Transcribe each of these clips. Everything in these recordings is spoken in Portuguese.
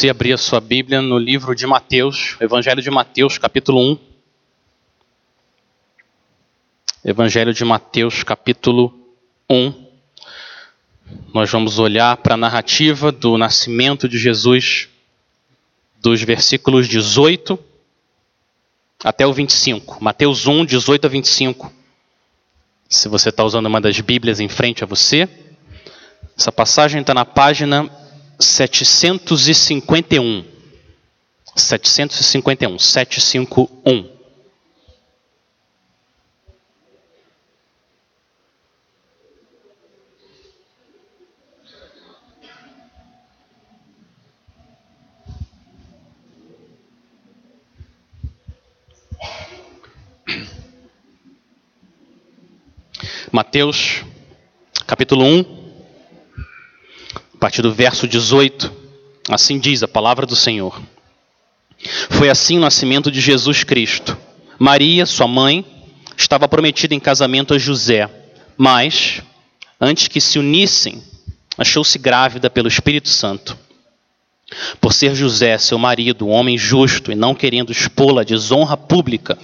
você abrir a sua Bíblia no livro de Mateus, Evangelho de Mateus, capítulo 1. Evangelho de Mateus, capítulo 1. Nós vamos olhar para a narrativa do nascimento de Jesus, dos versículos 18 até o 25. Mateus 1, 18 a 25. Se você está usando uma das Bíblias em frente a você, essa passagem está na página 751. 751, 751. Mateus, capítulo 1, a partir do verso 18, assim diz a palavra do Senhor. Foi assim o nascimento de Jesus Cristo. Maria, sua mãe, estava prometida em casamento a José, mas, antes que se unissem, achou-se grávida pelo Espírito Santo. Por ser José, seu marido, um homem justo e não querendo expô-la à desonra pública,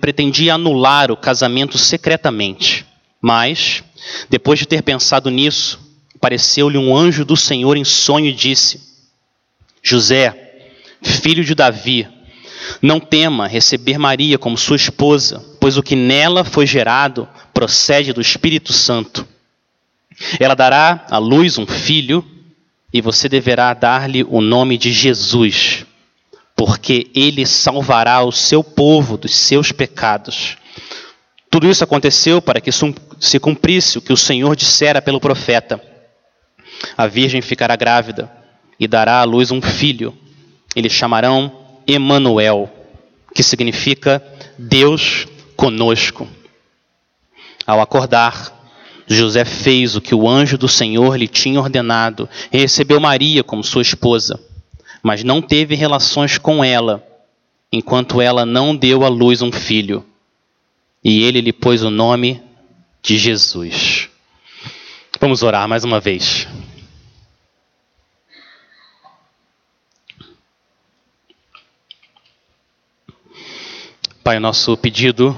pretendia anular o casamento secretamente. Mas, depois de ter pensado nisso, apareceu-lhe um anjo do Senhor em sonho e disse: José, filho de Davi, não tema receber Maria como sua esposa, pois o que nela foi gerado procede do Espírito Santo. Ela dará à luz um filho, e você deverá dar-lhe o nome de Jesus, porque ele salvará o seu povo dos seus pecados. Tudo isso aconteceu para que se cumprisse o que o Senhor dissera pelo profeta a virgem ficará grávida e dará à luz um filho. Eles chamarão Emanuel, que significa Deus conosco. Ao acordar, José fez o que o anjo do Senhor lhe tinha ordenado e recebeu Maria como sua esposa, mas não teve relações com ela, enquanto ela não deu à luz um filho. E ele lhe pôs o nome de Jesus. Vamos orar mais uma vez. Pai, nosso pedido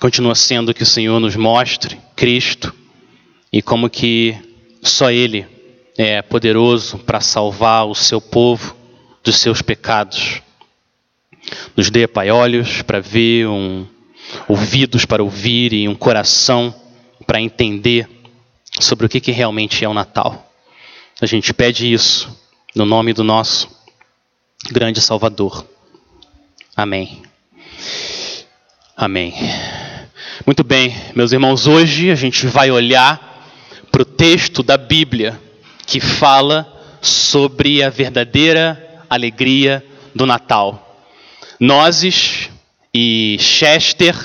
continua sendo que o Senhor nos mostre Cristo e como que só Ele é poderoso para salvar o seu povo dos seus pecados. Nos dê, Pai, olhos para ver, um, ouvidos para ouvir e um coração para entender sobre o que, que realmente é o Natal. A gente pede isso no nome do nosso grande Salvador. Amém. Amém. Muito bem, meus irmãos, hoje a gente vai olhar para o texto da Bíblia que fala sobre a verdadeira alegria do Natal. Nozes e Chester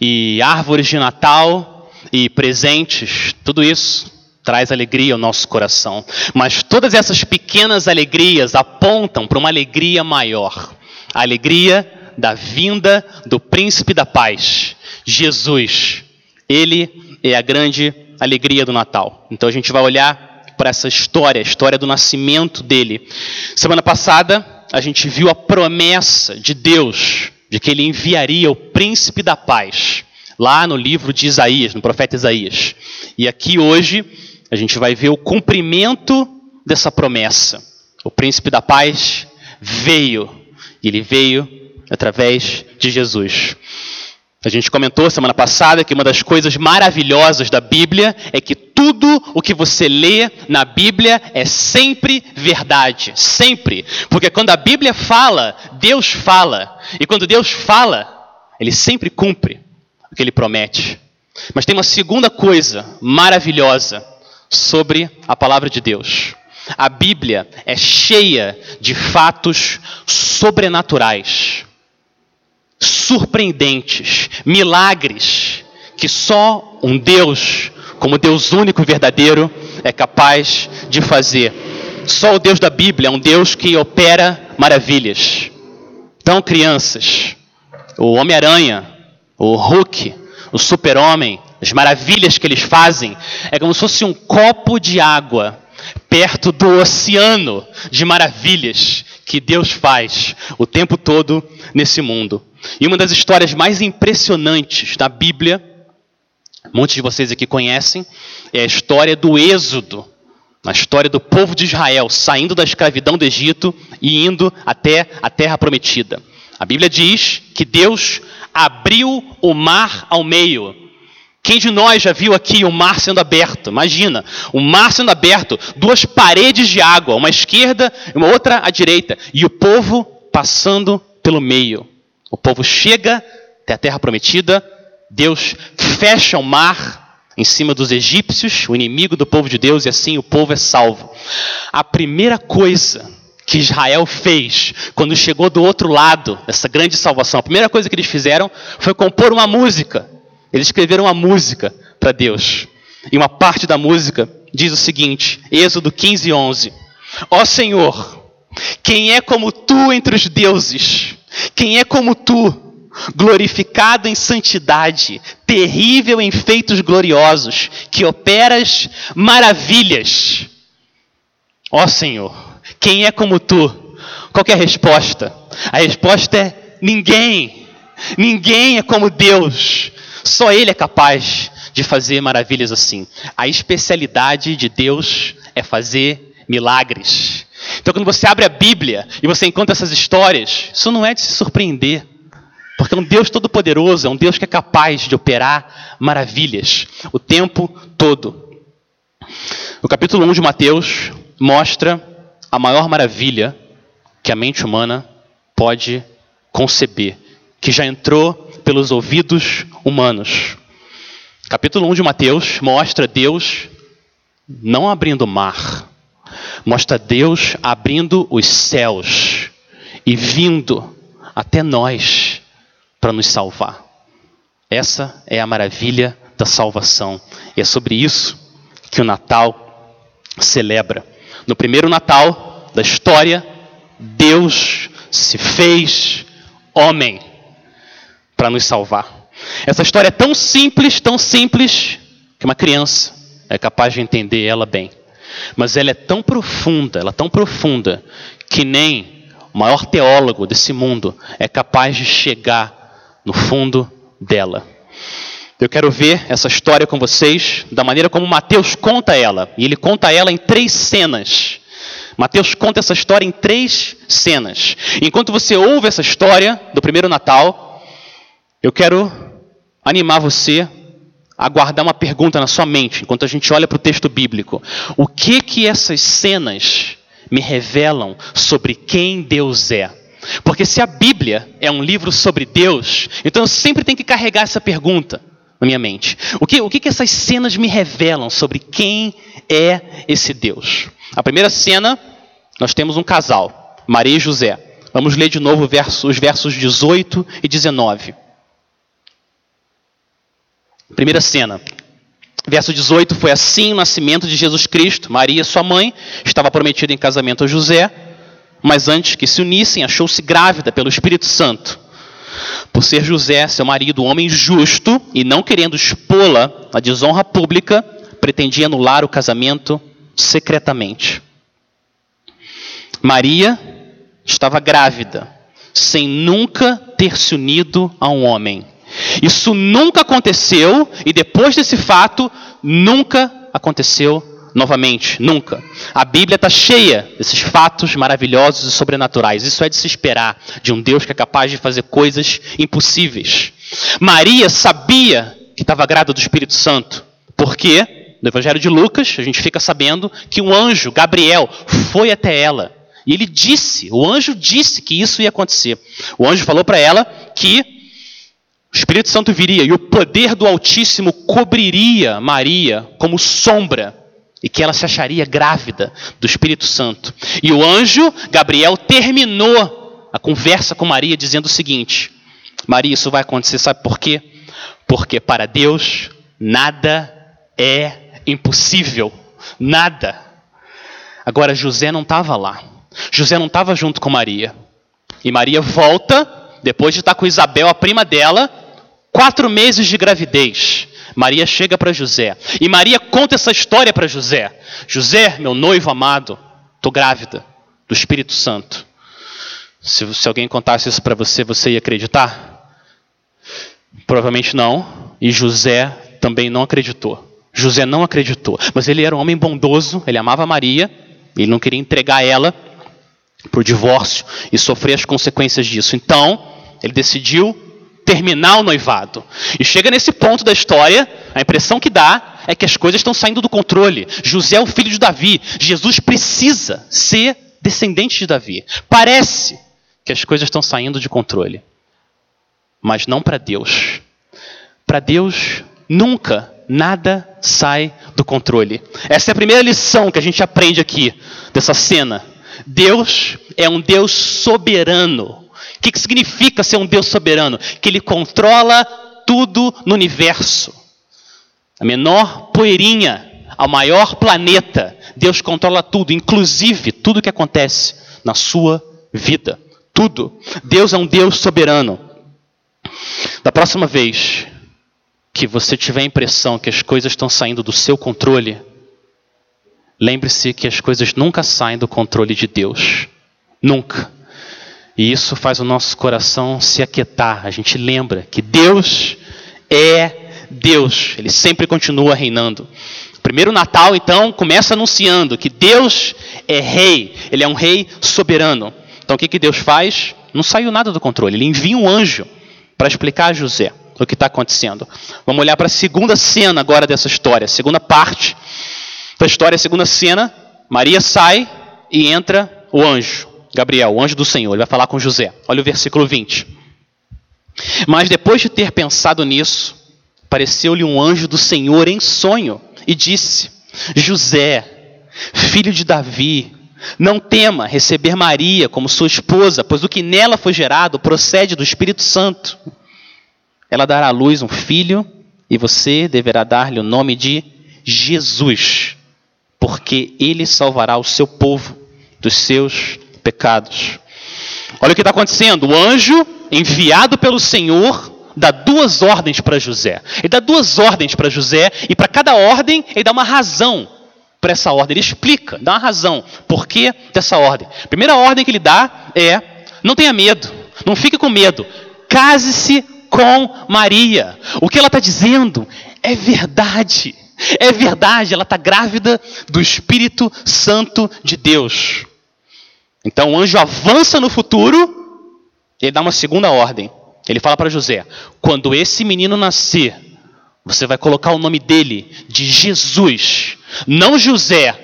e árvores de Natal e presentes, tudo isso traz alegria ao nosso coração. Mas todas essas pequenas alegrias apontam para uma alegria maior. A alegria da vinda do príncipe da paz, Jesus. Ele é a grande alegria do Natal. Então a gente vai olhar para essa história, a história do nascimento dele. Semana passada a gente viu a promessa de Deus de que ele enviaria o príncipe da paz, lá no livro de Isaías, no profeta Isaías. E aqui hoje a gente vai ver o cumprimento dessa promessa. O príncipe da paz veio, e ele veio através de Jesus. A gente comentou semana passada que uma das coisas maravilhosas da Bíblia é que tudo o que você lê na Bíblia é sempre verdade, sempre. Porque quando a Bíblia fala, Deus fala. E quando Deus fala, ele sempre cumpre o que ele promete. Mas tem uma segunda coisa maravilhosa sobre a palavra de Deus. A Bíblia é cheia de fatos sobrenaturais surpreendentes, milagres que só um Deus, como Deus único e verdadeiro, é capaz de fazer. Só o Deus da Bíblia é um Deus que opera maravilhas. Então, crianças, o Homem-Aranha, o Hulk, o Super-Homem, as maravilhas que eles fazem, é como se fosse um copo de água perto do oceano de maravilhas que Deus faz o tempo todo nesse mundo. E uma das histórias mais impressionantes da Bíblia, muitos de vocês aqui conhecem, é a história do Êxodo, a história do povo de Israel saindo da escravidão do Egito e indo até a terra prometida. A Bíblia diz que Deus abriu o mar ao meio. Quem de nós já viu aqui o mar sendo aberto? Imagina, o mar sendo aberto, duas paredes de água, uma à esquerda e uma outra à direita, e o povo passando pelo meio. O povo chega até a terra prometida, Deus fecha o mar em cima dos egípcios, o inimigo do povo de Deus, e assim o povo é salvo. A primeira coisa que Israel fez quando chegou do outro lado dessa grande salvação, a primeira coisa que eles fizeram foi compor uma música. Eles escreveram uma música para Deus. E uma parte da música diz o seguinte: Êxodo 15, 11. Ó Senhor, quem é como tu entre os deuses? Quem é como tu, glorificado em santidade, terrível em feitos gloriosos, que operas maravilhas? Ó Senhor, quem é como tu? Qual é a resposta? A resposta é ninguém. Ninguém é como Deus. Só Ele é capaz de fazer maravilhas assim. A especialidade de Deus é fazer milagres. Então, quando você abre a Bíblia e você encontra essas histórias, isso não é de se surpreender. Porque é um Deus todo-poderoso, é um Deus que é capaz de operar maravilhas o tempo todo. O capítulo 1 de Mateus mostra a maior maravilha que a mente humana pode conceber, que já entrou pelos ouvidos humanos. Capítulo 1 de Mateus mostra Deus não abrindo o mar, mostra Deus abrindo os céus e vindo até nós para nos salvar. Essa é a maravilha da salvação. E é sobre isso que o Natal celebra. No primeiro Natal da história, Deus se fez homem para nos salvar. Essa história é tão simples, tão simples, que uma criança é capaz de entender ela bem. Mas ela é tão profunda, ela é tão profunda, que nem o maior teólogo desse mundo é capaz de chegar no fundo dela. Eu quero ver essa história com vocês da maneira como Mateus conta ela. E ele conta ela em três cenas. Mateus conta essa história em três cenas. Enquanto você ouve essa história do primeiro Natal, eu quero animar você a guardar uma pergunta na sua mente, enquanto a gente olha para o texto bíblico. O que que essas cenas me revelam sobre quem Deus é? Porque se a Bíblia é um livro sobre Deus, então eu sempre tenho que carregar essa pergunta na minha mente. O que, o que, que essas cenas me revelam sobre quem é esse Deus? A primeira cena, nós temos um casal, Maria e José. Vamos ler de novo os versos 18 e 19. Primeira cena. Verso 18 foi assim o nascimento de Jesus Cristo. Maria, sua mãe, estava prometida em casamento a José, mas antes que se unissem, achou-se grávida pelo Espírito Santo. Por ser José, seu marido, um homem justo, e não querendo expô-la à desonra pública, pretendia anular o casamento secretamente. Maria estava grávida, sem nunca ter se unido a um homem. Isso nunca aconteceu, e depois desse fato, nunca aconteceu novamente, nunca. A Bíblia está cheia desses fatos maravilhosos e sobrenaturais. Isso é de se esperar de um Deus que é capaz de fazer coisas impossíveis. Maria sabia que estava grávida do Espírito Santo, porque no Evangelho de Lucas a gente fica sabendo que um anjo, Gabriel, foi até ela. E ele disse, o anjo disse que isso ia acontecer. O anjo falou para ela que o Espírito Santo viria e o poder do Altíssimo cobriria Maria como sombra e que ela se acharia grávida do Espírito Santo. E o anjo Gabriel terminou a conversa com Maria dizendo o seguinte: Maria, isso vai acontecer, sabe por quê? Porque para Deus nada é impossível. Nada. Agora, José não estava lá. José não estava junto com Maria. E Maria volta, depois de estar com Isabel, a prima dela, quatro meses de gravidez. Maria chega para José. E Maria conta essa história para José. José, meu noivo amado, estou grávida do Espírito Santo. Se, se alguém contasse isso para você, você ia acreditar? Provavelmente não. E José também não acreditou. José não acreditou. Mas ele era um homem bondoso, ele amava Maria, ele não queria entregar ela para o divórcio e sofrer as consequências disso. Então, ele decidiu terminar o noivado. E chega nesse ponto da história, a impressão que dá é que as coisas estão saindo do controle. José é o filho de Davi. Jesus precisa ser descendente de Davi. Parece que as coisas estão saindo de controle. Mas não para Deus. Para Deus, nunca nada sai do controle. Essa é a primeira lição que a gente aprende aqui dessa cena. Deus é um Deus soberano. O que, que significa ser um Deus soberano? Que Ele controla tudo no universo. A menor poeirinha ao maior planeta, Deus controla tudo, inclusive tudo que acontece na sua vida. Tudo. Deus é um Deus soberano. Da próxima vez que você tiver a impressão que as coisas estão saindo do seu controle, lembre-se que as coisas nunca saem do controle de Deus. Nunca. E isso faz o nosso coração se aquietar. A gente lembra que Deus é Deus. Ele sempre continua reinando. O primeiro Natal, então, começa anunciando que Deus é rei. Ele é um rei soberano. Então, o que, que Deus faz? Não saiu nada do controle. Ele envia um anjo para explicar a José o que está acontecendo. Vamos olhar para a segunda cena agora dessa história, segunda parte da história, segunda cena. Maria sai e entra o anjo, Gabriel, o anjo do Senhor. Ele vai falar com José. Olha o versículo 20. Mas depois de ter pensado nisso, apareceu-lhe um anjo do Senhor em sonho e disse: José, filho de Davi, não tema receber Maria como sua esposa, pois o que nela foi gerado procede do Espírito Santo. Ela dará à luz um filho e você deverá dar-lhe o nome de Jesus, porque ele salvará o seu povo dos seus pecados. Olha o que está acontecendo: o anjo enviado pelo Senhor dá duas ordens para José. Ele dá duas ordens para José, e para cada ordem ele dá uma razão para essa ordem. Ele explica, dá uma razão. Por que dessa ordem? Primeira ordem que ele dá é: não tenha medo, não fique com medo, case-se com Maria. O que ela está dizendo é verdade. É verdade, ela está grávida do Espírito Santo de Deus. Então o anjo avança no futuro e ele dá uma segunda ordem. Ele fala para José: quando esse menino nascer, você vai colocar o nome dele de Jesus, não José,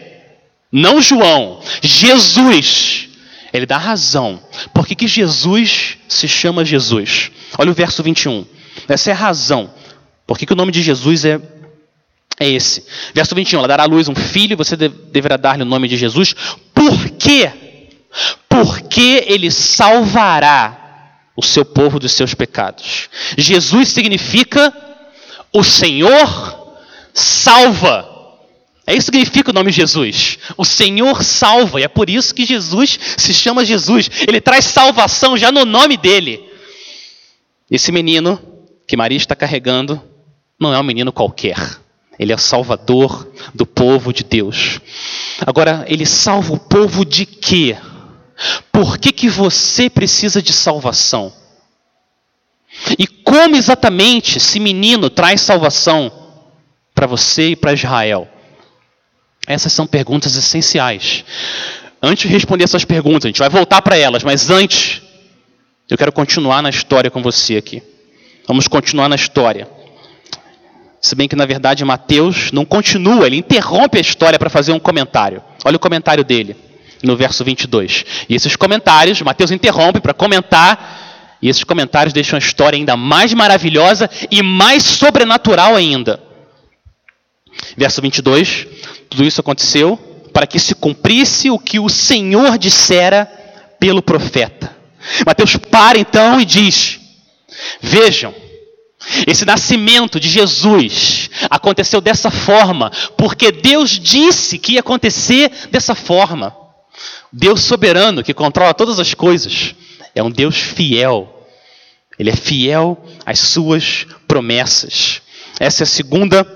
não João, Jesus. Ele dá razão. Por que, que Jesus se chama Jesus? Olha o verso 21. Essa é a razão. Por que, que o nome de Jesus é, é esse? Verso 21. Ela dará à luz um filho e você deverá dar-lhe o nome de Jesus. Por quê? Porque ele salvará o seu povo dos seus pecados. Jesus significa o Senhor salva. É isso que significa o nome Jesus. O Senhor salva, e é por isso que Jesus se chama Jesus. Ele traz salvação já no nome dele. Esse menino que Maria está carregando não é um menino qualquer. Ele é salvador do povo de Deus. Agora, ele salva o povo de quê? Por que, que você precisa de salvação? E como exatamente esse menino traz salvação para você e para Israel? Essas são perguntas essenciais. Antes de responder essas perguntas, a gente vai voltar para elas, mas antes, eu quero continuar na história com você aqui. Vamos continuar na história. Se bem que, na verdade, Mateus não continua, ele interrompe a história para fazer um comentário. Olha o comentário dele, no verso 22. E esses comentários, Mateus interrompe para comentar, e esses comentários deixam a história ainda mais maravilhosa e mais sobrenatural ainda. Verso 22: Tudo isso aconteceu para que se cumprisse o que o Senhor dissera pelo profeta. Mateus para então e diz: Vejam, esse nascimento de Jesus aconteceu dessa forma, porque Deus disse que ia acontecer dessa forma. Deus soberano que controla todas as coisas, é um Deus fiel. Ele é fiel às suas promessas. Essa é a segunda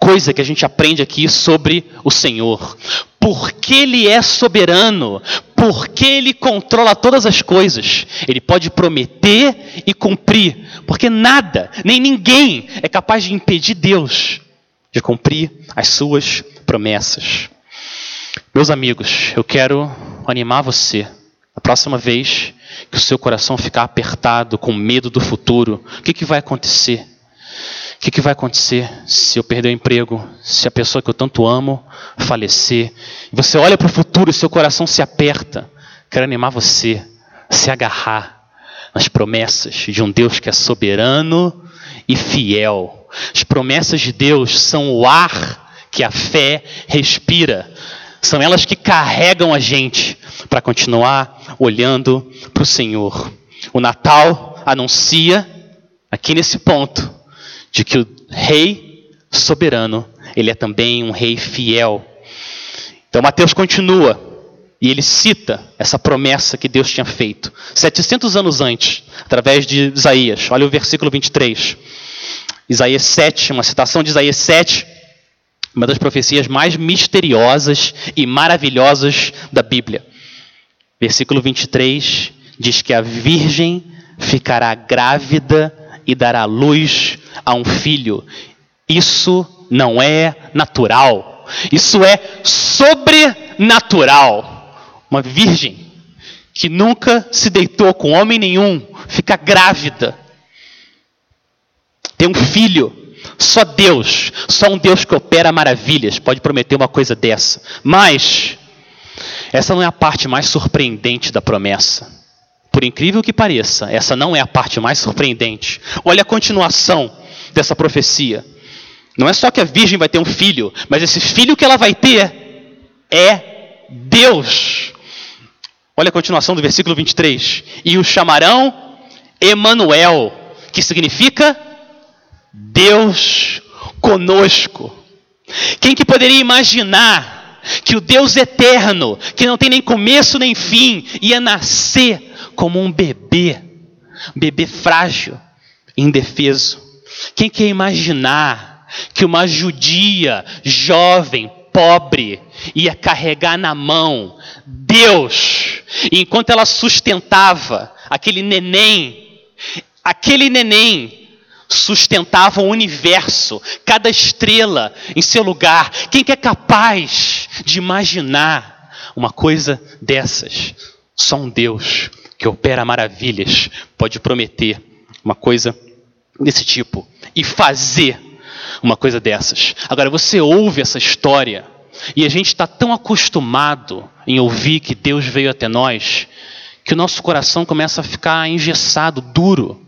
coisa que a gente aprende aqui sobre o Senhor. Porque Ele é soberano, porque Ele controla todas as coisas, Ele pode prometer e cumprir, porque nada, nem ninguém é capaz de impedir Deus de cumprir as suas promessas. Meus amigos, eu quero animar você. A próxima vez que o seu coração ficar apertado, com medo do futuro, o que, que vai acontecer? O que, que vai acontecer se eu perder o emprego? Se a pessoa que eu tanto amo falecer? Você olha para o futuro e seu coração se aperta. Quero animar você a se agarrar nas promessas de um Deus que é soberano e fiel. As promessas de Deus são o ar que a fé respira. São elas que carregam a gente para continuar olhando para o Senhor. O Natal anuncia, aqui nesse ponto, de que o rei soberano, ele é também um rei fiel. Então Mateus continua e ele cita essa promessa que Deus tinha feito 700 anos antes, através de Isaías. Olha o versículo 23. Isaías 7, uma citação de Isaías 7, uma das profecias mais misteriosas e maravilhosas da Bíblia. Versículo 23 diz que a virgem ficará grávida e dará luz a um filho. Isso não é natural. Isso é sobrenatural. Uma virgem que nunca se deitou com homem nenhum, fica grávida. Tem um filho. Só Deus, só um Deus que opera maravilhas pode prometer uma coisa dessa. Mas essa não é a parte mais surpreendente da promessa. Por incrível que pareça, essa não é a parte mais surpreendente. Olha a continuação dessa profecia. Não é só que a virgem vai ter um filho, mas esse filho que ela vai ter é Deus. Olha a continuação do versículo 23. E o chamarão Emanuel, que significa Deus conosco. Quem que poderia imaginar que o Deus eterno, que não tem nem começo nem fim, ia nascer como um bebê, um bebê frágil, indefeso? Quem quer imaginar que uma judia jovem, pobre, ia carregar na mão Deus, e enquanto ela sustentava aquele neném, aquele neném sustentava o universo, cada estrela em seu lugar. Quem que é capaz de imaginar uma coisa dessas? Só um Deus que opera maravilhas pode prometer uma coisa desse tipo e fazer uma coisa dessas. Agora, você ouve essa história e a gente está tão acostumado em ouvir que Deus veio até nós que o nosso coração começa a ficar engessado, duro.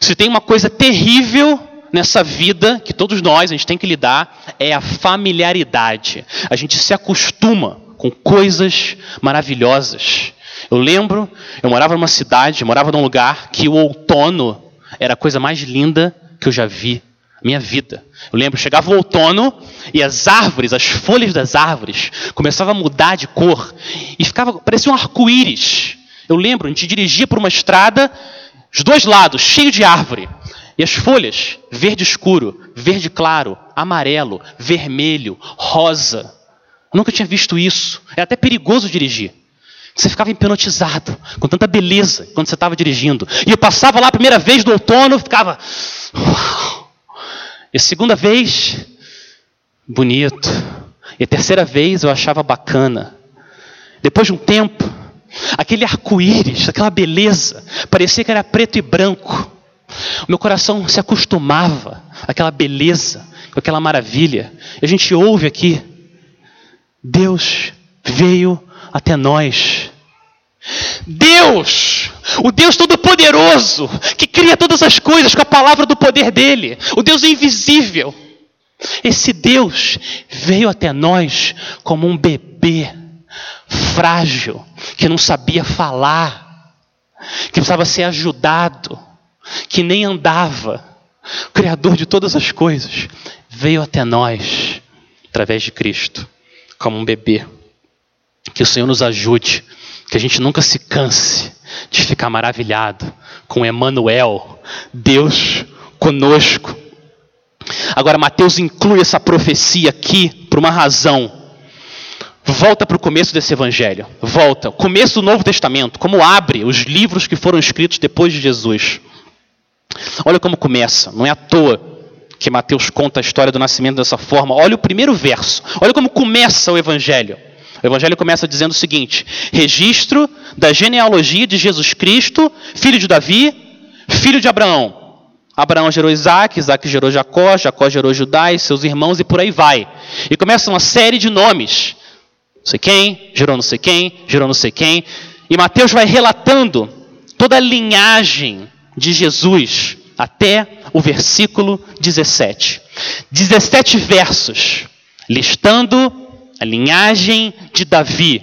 Se tem uma coisa terrível nessa vida que todos nós a gente tem que lidar é a familiaridade. A gente se acostuma com coisas maravilhosas. Eu lembro, eu morava numa cidade, morava num lugar que o outono era a coisa mais linda que eu já vi na minha vida. Eu lembro, chegava o outono e as árvores, as folhas das árvores, começavam a mudar de cor e ficava, parecia um arco-íris. Eu lembro, a gente dirigia por uma estrada, os dois lados, cheio de árvore. E as folhas, verde escuro, verde claro, amarelo, vermelho, rosa. Eu nunca tinha visto isso. É até perigoso dirigir. Você ficava hipnotizado com tanta beleza quando você estava dirigindo. E eu passava lá a primeira vez do outono, ficava. Uau. E a segunda vez, bonito. E a terceira vez eu achava bacana. Depois de um tempo, aquele arco-íris, aquela beleza, parecia que era preto e branco. O meu coração se acostumava àquela beleza, com aquela maravilha. E a gente ouve aqui: Deus veio até nós. Deus, o Deus Todo-Poderoso, que cria todas as coisas com a palavra do poder dele, o Deus invisível. Esse Deus veio até nós como um bebê frágil, que não sabia falar, que precisava ser ajudado, que nem andava. O Criador de todas as coisas veio até nós através de Cristo, como um bebê. Que o Senhor nos ajude, que a gente nunca se canse de ficar maravilhado com Emmanuel, Deus conosco. Agora, Mateus inclui essa profecia aqui por uma razão. Volta para o começo desse evangelho. Volta. Começo do Novo Testamento. Como abre os livros que foram escritos depois de Jesus. Olha como começa. Não é à toa que Mateus conta a história do nascimento dessa forma. Olha o primeiro verso. Olha como começa o evangelho. O evangelho começa dizendo o seguinte: registro da genealogia de Jesus Cristo, filho de Davi, filho de Abraão. Abraão gerou Isaac, Isaac gerou Jacó, Jacó gerou Judá e seus irmãos e por aí vai. E começa uma série de nomes. Sei quem, gerou não sei quem, gerou não sei quem. E Mateus vai relatando toda a linhagem de Jesus até o versículo 17. 17 versos, listando a linhagem de Davi.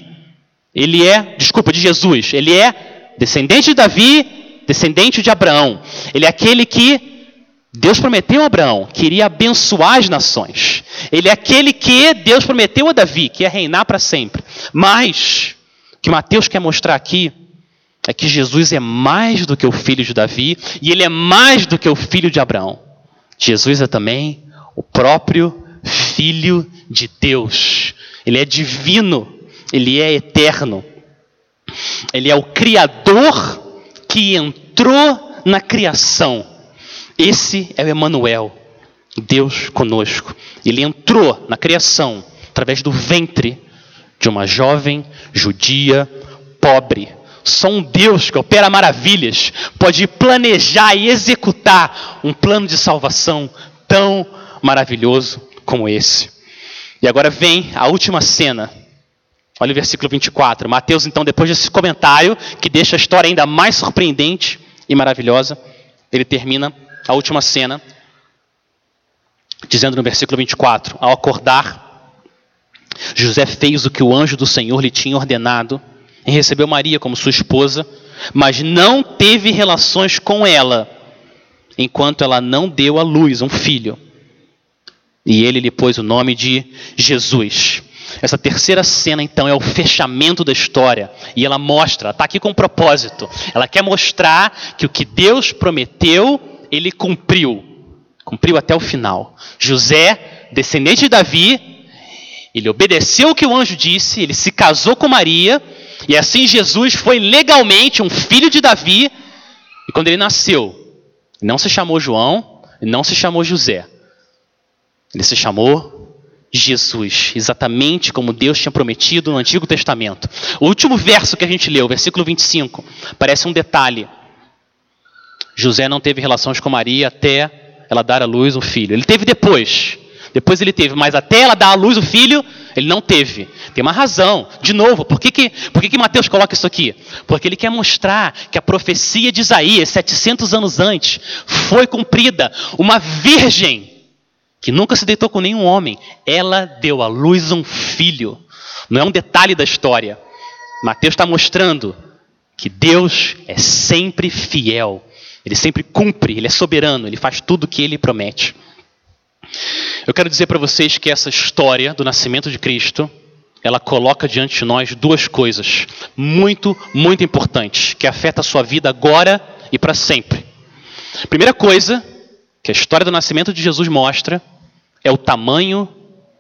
Ele é, desculpa, de Jesus. Ele é descendente de Davi descendente de Abraão. Ele é aquele que Deus prometeu a Abraão que iria abençoar as nações. Ele é aquele que Deus prometeu a Davi que ia reinar para sempre. Mas o que Mateus quer mostrar aqui é que Jesus é mais do que o filho de Davi e ele é mais do que o filho de Abraão. Jesus é também o próprio filho de Deus. Ele é divino, ele é eterno. Ele é o criador que entrou na criação. Esse é o Emanuel, Deus conosco. Ele entrou na criação através do ventre de uma jovem judia pobre. Só um Deus que opera maravilhas pode planejar e executar um plano de salvação tão maravilhoso como esse. E agora vem a última cena Olha o versículo 24. Mateus, então, depois desse comentário, que deixa a história ainda mais surpreendente e maravilhosa, ele termina a última cena, dizendo no versículo 24: Ao acordar, José fez o que o anjo do Senhor lhe tinha ordenado e recebeu Maria como sua esposa, mas não teve relações com ela, enquanto ela não deu à luz um filho. E ele lhe pôs o nome de Jesus. Essa terceira cena, então, é o fechamento da história. E ela mostra, está aqui com um propósito. Ela quer mostrar que o que Deus prometeu, ele cumpriu. Cumpriu até o final. José, descendente de Davi, ele obedeceu o que o anjo disse, ele se casou com Maria, e assim Jesus foi legalmente um filho de Davi. E quando ele nasceu, não se chamou João, não se chamou José. Ele se chamou Jesus, exatamente como Deus tinha prometido no Antigo Testamento. O último verso que a gente leu, versículo 25, parece um detalhe. José não teve relações com Maria até ela dar à luz um filho. Ele teve depois. Depois ele teve, mas até ela dar à luz o filho, ele não teve. Tem uma razão. De novo, por que, que, por que, que Mateus coloca isso aqui? Porque ele quer mostrar que a profecia de Isaías, 700 anos antes, foi cumprida. Uma virgem que nunca se deitou com nenhum homem, ela deu à luz um filho. Não é um detalhe da história. Mateus está mostrando que Deus é sempre fiel. Ele sempre cumpre, ele é soberano, ele faz tudo o que ele promete. Eu quero dizer para vocês que essa história do nascimento de Cristo, ela coloca diante de nós duas coisas muito, muito importantes, que afetam a sua vida agora e para sempre. Primeira coisa que a história do nascimento de Jesus mostra é o tamanho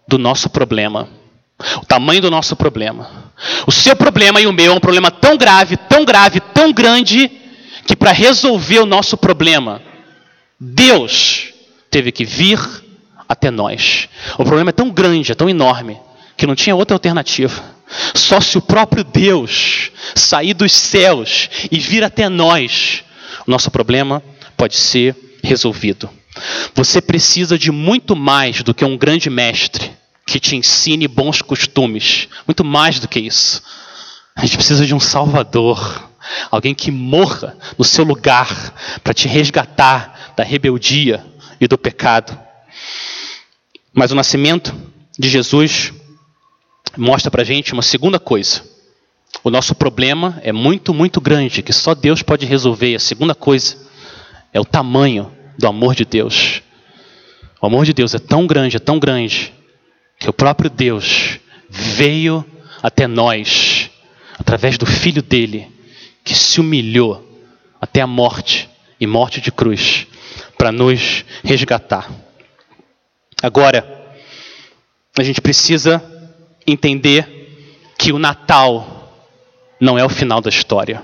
do nosso problema. O tamanho do nosso problema. O seu problema e o meu é um problema tão grave, tão grave, tão grande, que para resolver o nosso problema, Deus teve que vir até nós. O problema é tão grande, é tão enorme, que não tinha outra alternativa. Só se o próprio Deus sair dos céus e vir até nós, o nosso problema pode ser resolvido. Você precisa de muito mais do que um grande mestre que te ensine bons costumes. Muito mais do que isso. A gente precisa de um Salvador. Alguém que morra no seu lugar para te resgatar da rebeldia e do pecado. Mas o nascimento de Jesus mostra para a gente uma segunda coisa. O nosso problema é muito, muito grande, que só Deus pode resolver. A segunda coisa é o tamanho do amor de Deus. O amor de Deus é tão grande, é tão grande, que o próprio Deus veio até nós, através do Filho dele, que se humilhou até a morte e morte de cruz, para nos resgatar. Agora, a gente precisa entender que o Natal não é o final da história.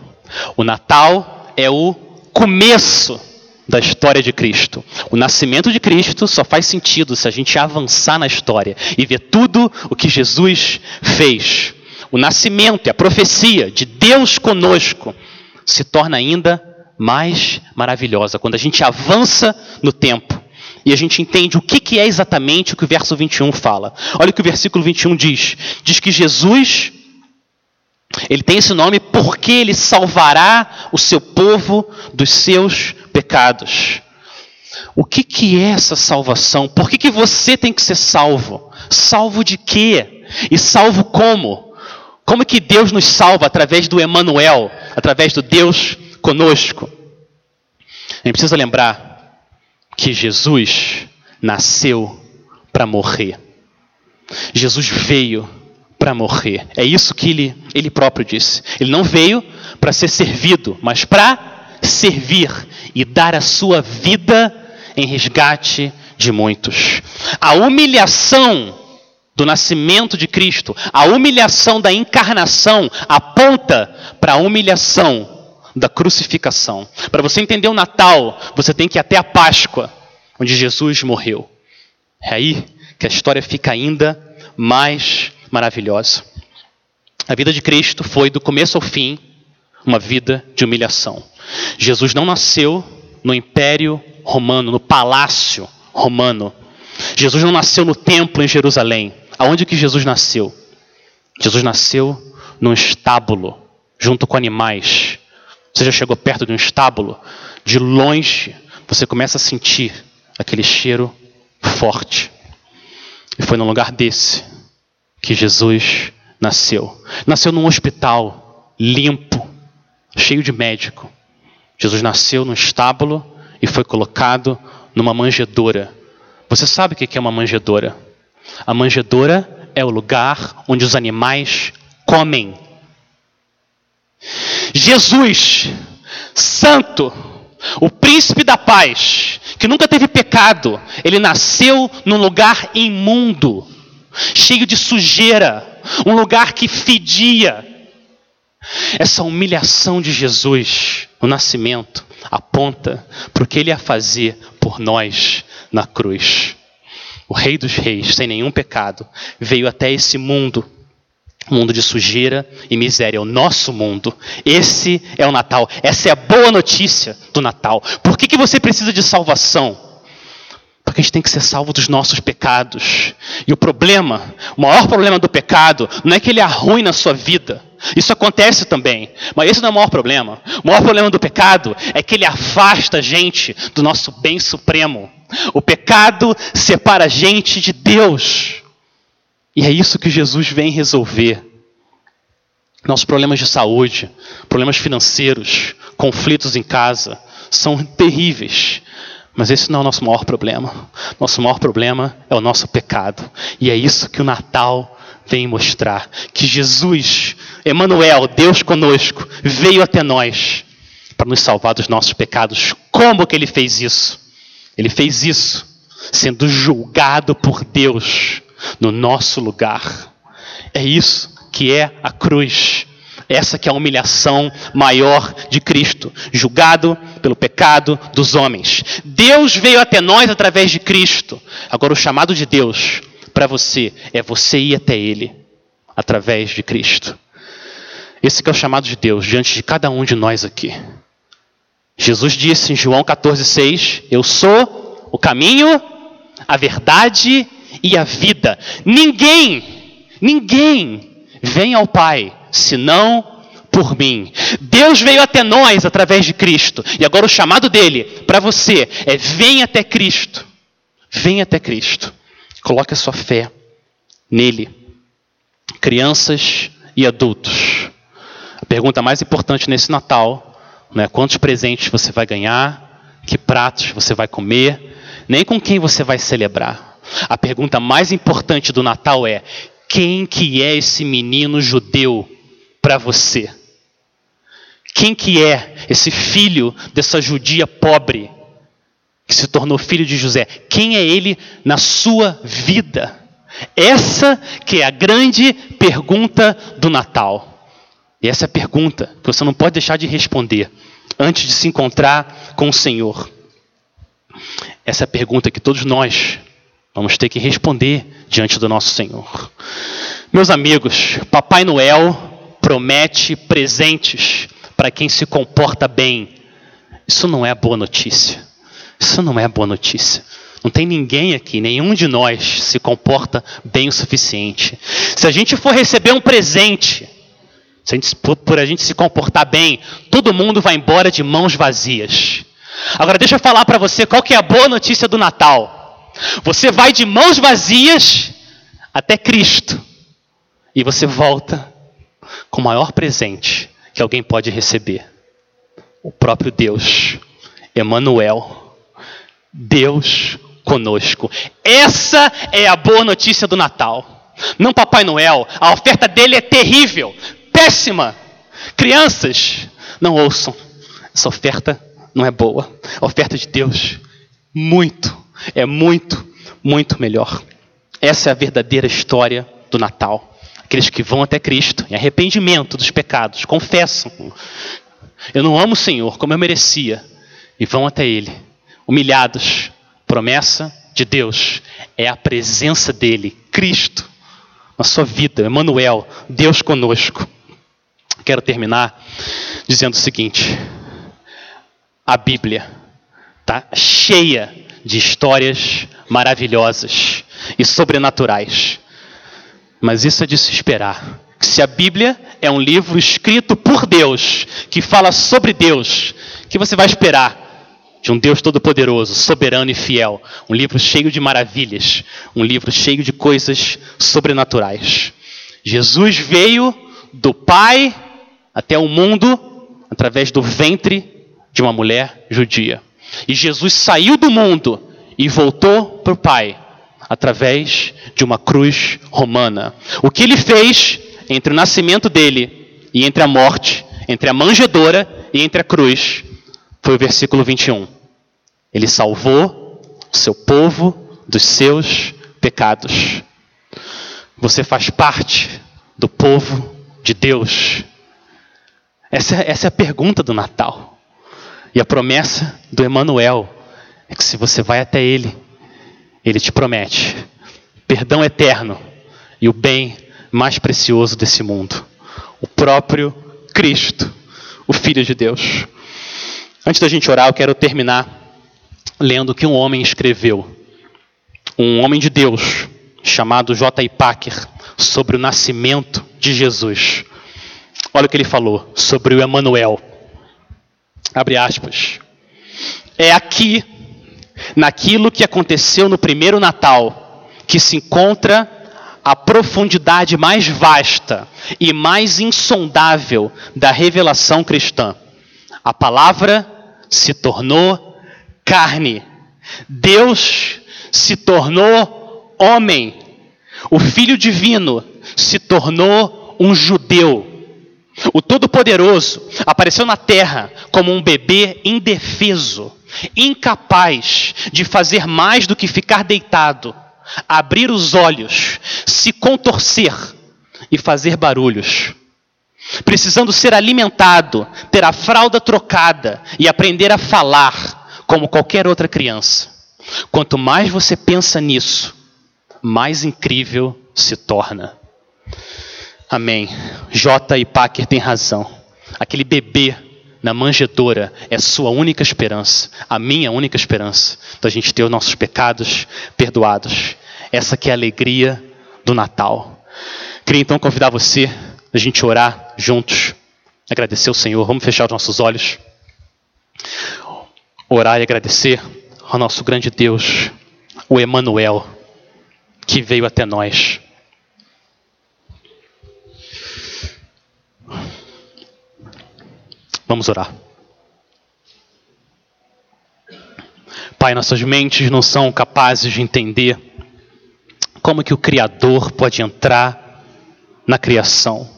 O Natal é o começo da história de Cristo. O nascimento de Cristo só faz sentido se a gente avançar na história e ver tudo o que Jesus fez. O nascimento e a profecia de Deus conosco se torna ainda mais maravilhosa quando a gente avança no tempo e a gente entende o que, que é exatamente o que o verso 21 fala. Olha o que o versículo 21 diz: diz que Jesus ele tem esse nome porque ele salvará o seu povo dos seus pecados. O que, que é essa salvação? Por que, que você tem que ser salvo? Salvo de quê? E salvo como? Como que Deus nos salva através do Emanuel, através do Deus conosco? A gente precisa lembrar que Jesus nasceu para morrer. Jesus veio para morrer. É isso que ele, ele próprio disse. Ele não veio para ser servido, mas para servir e dar a sua vida em resgate de muitos. A humilhação do nascimento de Cristo, a humilhação da encarnação aponta para a humilhação da crucificação. Para você entender o Natal, você tem que ir até a Páscoa, onde Jesus morreu. É aí que a história fica ainda mais maravilhosa. A vida de Cristo foi, do começo ao fim, uma vida de humilhação. Jesus não nasceu no Império Romano, no palácio romano. Jesus não nasceu no templo em Jerusalém. Aonde que Jesus nasceu? Jesus nasceu num estábulo, junto com animais. Você já chegou perto de um estábulo? De longe, você começa a sentir aquele cheiro forte. E foi num lugar desse que Jesus nasceu. Nasceu num hospital limpo, cheio de médico. Jesus nasceu num estábulo e foi colocado numa manjedoura. Você sabe o que é uma manjedoura? A manjedoura é o lugar onde os animais comem. Jesus, santo, o príncipe da paz, que nunca teve pecado, ele nasceu num lugar imundo cheio de sujeira, um lugar que fedia. Essa humilhação de Jesus no nascimento aponta para o que ele ia fazer por nós na cruz. O Rei dos Reis, sem nenhum pecado, veio até esse mundo, mundo de sujeira e miséria, o nosso mundo. Esse é o Natal, essa é a boa notícia do Natal. Por que, que você precisa de salvação? Porque a gente tem que ser salvo dos nossos pecados. E o problema, o maior problema do pecado, não é que ele arruina a sua vida. Isso acontece também. Mas esse não é o maior problema. O maior problema do pecado é que ele afasta a gente do nosso bem supremo. O pecado separa a gente de Deus. E é isso que Jesus vem resolver. Nossos problemas de saúde, problemas financeiros, conflitos em casa, são terríveis. Mas esse não é o nosso maior problema. Nosso maior problema é o nosso pecado. E é isso que o Natal vem mostrar. Que Jesus, Emmanuel, Deus conosco, veio até nós para nos salvar dos nossos pecados. Como que ele fez isso? Ele fez isso sendo julgado por Deus no nosso lugar. É isso que é a cruz. Essa que é a humilhação maior de Cristo, julgado pelo pecado dos homens. Deus veio até nós através de Cristo. Agora o chamado de Deus para você é você ir até ele através de Cristo. Esse é o chamado de Deus diante de cada um de nós aqui. Jesus disse em João 14:6, eu sou o caminho, a verdade e a vida. Ninguém, ninguém vem ao Pai senão por mim. Deus veio até nós através de Cristo. E agora o chamado dele para você é: vem até Cristo. Vem até Cristo. Coloque a sua fé nele. Crianças e adultos. A pergunta mais importante nesse Natal não é quantos presentes você vai ganhar, que pratos você vai comer, nem com quem você vai celebrar. A pergunta mais importante do Natal é: quem que é esse menino judeu para você? Quem que é esse filho dessa judia pobre que se tornou filho de José. Quem é ele na sua vida? Essa que é a grande pergunta do Natal. E essa é a pergunta que você não pode deixar de responder antes de se encontrar com o Senhor. Essa é a pergunta que todos nós vamos ter que responder diante do nosso Senhor. Meus amigos, Papai Noel promete presentes para quem se comporta bem. Isso não é boa notícia. Isso não é boa notícia. Não tem ninguém aqui, nenhum de nós se comporta bem o suficiente. Se a gente for receber um presente, se a gente, por, por a gente se comportar bem, todo mundo vai embora de mãos vazias. Agora deixa eu falar para você qual que é a boa notícia do Natal. Você vai de mãos vazias até Cristo e você volta com o maior presente que alguém pode receber. O próprio Deus, Emanuel, Deus conosco. Essa é a boa notícia do Natal. Não Papai Noel, a oferta dele é terrível, péssima. Crianças, não ouçam. Essa oferta não é boa. A oferta de Deus, muito, é muito, muito melhor. Essa é a verdadeira história do Natal. Aqueles que vão até Cristo em arrependimento dos pecados, confessam. Eu não amo o Senhor como eu merecia. E vão até Ele, humilhados. Promessa de Deus é a presença dEle, Cristo, na sua vida, Emmanuel, Deus conosco. Quero terminar dizendo o seguinte: a Bíblia está cheia de histórias maravilhosas e sobrenaturais. Mas isso é de se esperar. Se a Bíblia é um livro escrito por Deus, que fala sobre Deus, que você vai esperar de um Deus todo-poderoso, soberano e fiel? Um livro cheio de maravilhas, um livro cheio de coisas sobrenaturais. Jesus veio do Pai até o mundo através do ventre de uma mulher judia. E Jesus saiu do mundo e voltou para o Pai através de uma cruz romana. O que ele fez entre o nascimento dele e entre a morte, entre a manjedoura e entre a cruz, foi o versículo 21. Ele salvou o seu povo dos seus pecados. Você faz parte do povo de Deus. Essa, essa é a pergunta do Natal. E a promessa do Emanuel é que se você vai até ele, ele te promete perdão eterno e o bem mais precioso desse mundo, o próprio Cristo, o Filho de Deus. Antes da gente orar, eu quero terminar lendo o que um homem escreveu. Um homem de Deus chamado J. Packer sobre o nascimento de Jesus. Olha o que ele falou sobre o Emanuel. Abre aspas. É aqui, naquilo que aconteceu no primeiro Natal, que se encontra a profundidade mais vasta e mais insondável da revelação cristã. A palavra se tornou carne. Deus se tornou homem. O Filho Divino se tornou um judeu o Todo-Poderoso apareceu na terra como um bebê indefeso, incapaz de fazer mais do que ficar deitado, abrir os olhos, se contorcer e fazer barulhos. Precisando ser alimentado, ter a fralda trocada e aprender a falar como qualquer outra criança. Quanto mais você pensa nisso, mais incrível se torna. Amém. J. e Packer tem razão. Aquele bebê na manjedoura é sua única esperança, a minha única esperança da gente ter os nossos pecados perdoados. Essa que é a alegria do Natal. Queria então convidar você a gente orar juntos, agradecer ao Senhor. Vamos fechar os nossos olhos. Orar e agradecer ao nosso grande Deus, o Emanuel, que veio até nós Vamos orar. Pai, nossas mentes não são capazes de entender como que o Criador pode entrar na criação.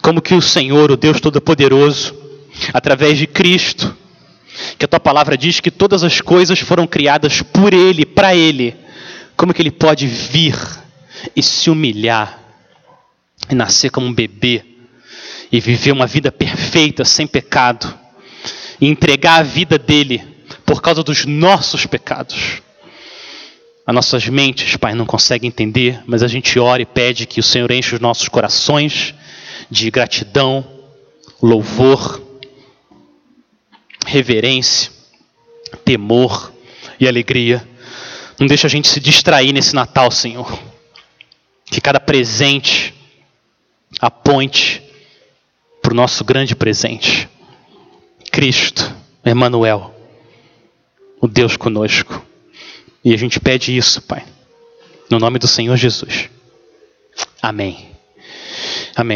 Como que o Senhor, o Deus Todo-Poderoso, através de Cristo, que a tua palavra diz que todas as coisas foram criadas por Ele, para Ele. Como que Ele pode vir e se humilhar e nascer como um bebê e viver uma vida perfeita, sem pecado, e entregar a vida dele por causa dos nossos pecados? As nossas mentes, Pai, não conseguem entender, mas a gente ora e pede que o Senhor enche os nossos corações de gratidão, louvor, reverência, temor e alegria. Não deixa a gente se distrair nesse Natal, Senhor. Que cada presente aponte para o nosso grande presente. Cristo, Emmanuel, o Deus conosco. E a gente pede isso, Pai, no nome do Senhor Jesus. Amém.